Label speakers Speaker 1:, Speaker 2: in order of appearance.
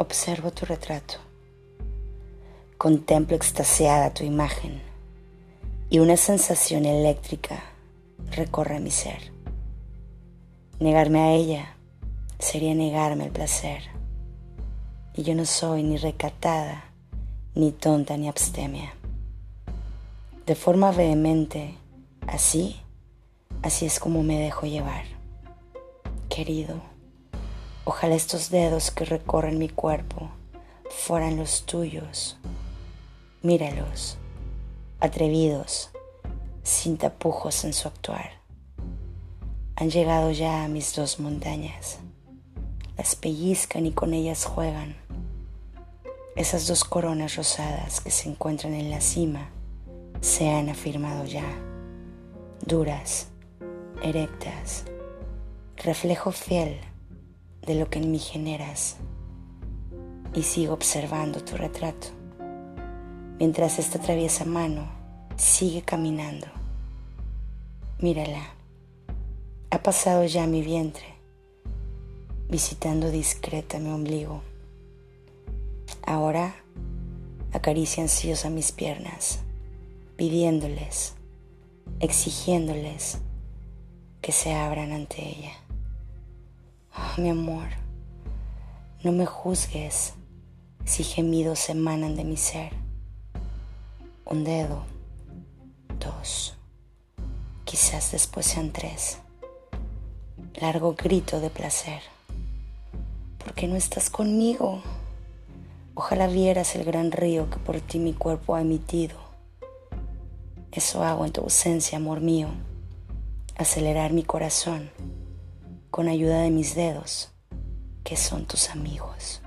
Speaker 1: Observo tu retrato. Contemplo extasiada tu imagen y una sensación eléctrica recorre mi ser. Negarme a ella sería negarme el placer. Y yo no soy ni recatada, ni tonta, ni abstemia. De forma vehemente, así, así es como me dejo llevar. Querido, ojalá estos dedos que recorren mi cuerpo fueran los tuyos. Míralos, atrevidos, sin tapujos en su actuar. Han llegado ya a mis dos montañas. Las pellizcan y con ellas juegan. Esas dos coronas rosadas que se encuentran en la cima se han afirmado ya, duras, erectas, reflejo fiel de lo que en mí generas. Y sigo observando tu retrato, mientras esta traviesa mano sigue caminando. Mírala, ha pasado ya mi vientre, visitando discreta mi ombligo. Ahora acaricia ansiosa mis piernas, pidiéndoles, exigiéndoles que se abran ante ella. Oh, mi amor, no me juzgues si gemidos emanan de mi ser. Un dedo dos, quizás después sean tres. Largo grito de placer. ¿Por qué no estás conmigo? Ojalá vieras el gran río que por ti mi cuerpo ha emitido. Eso hago en tu ausencia, amor mío. Acelerar mi corazón con ayuda de mis dedos, que son tus amigos.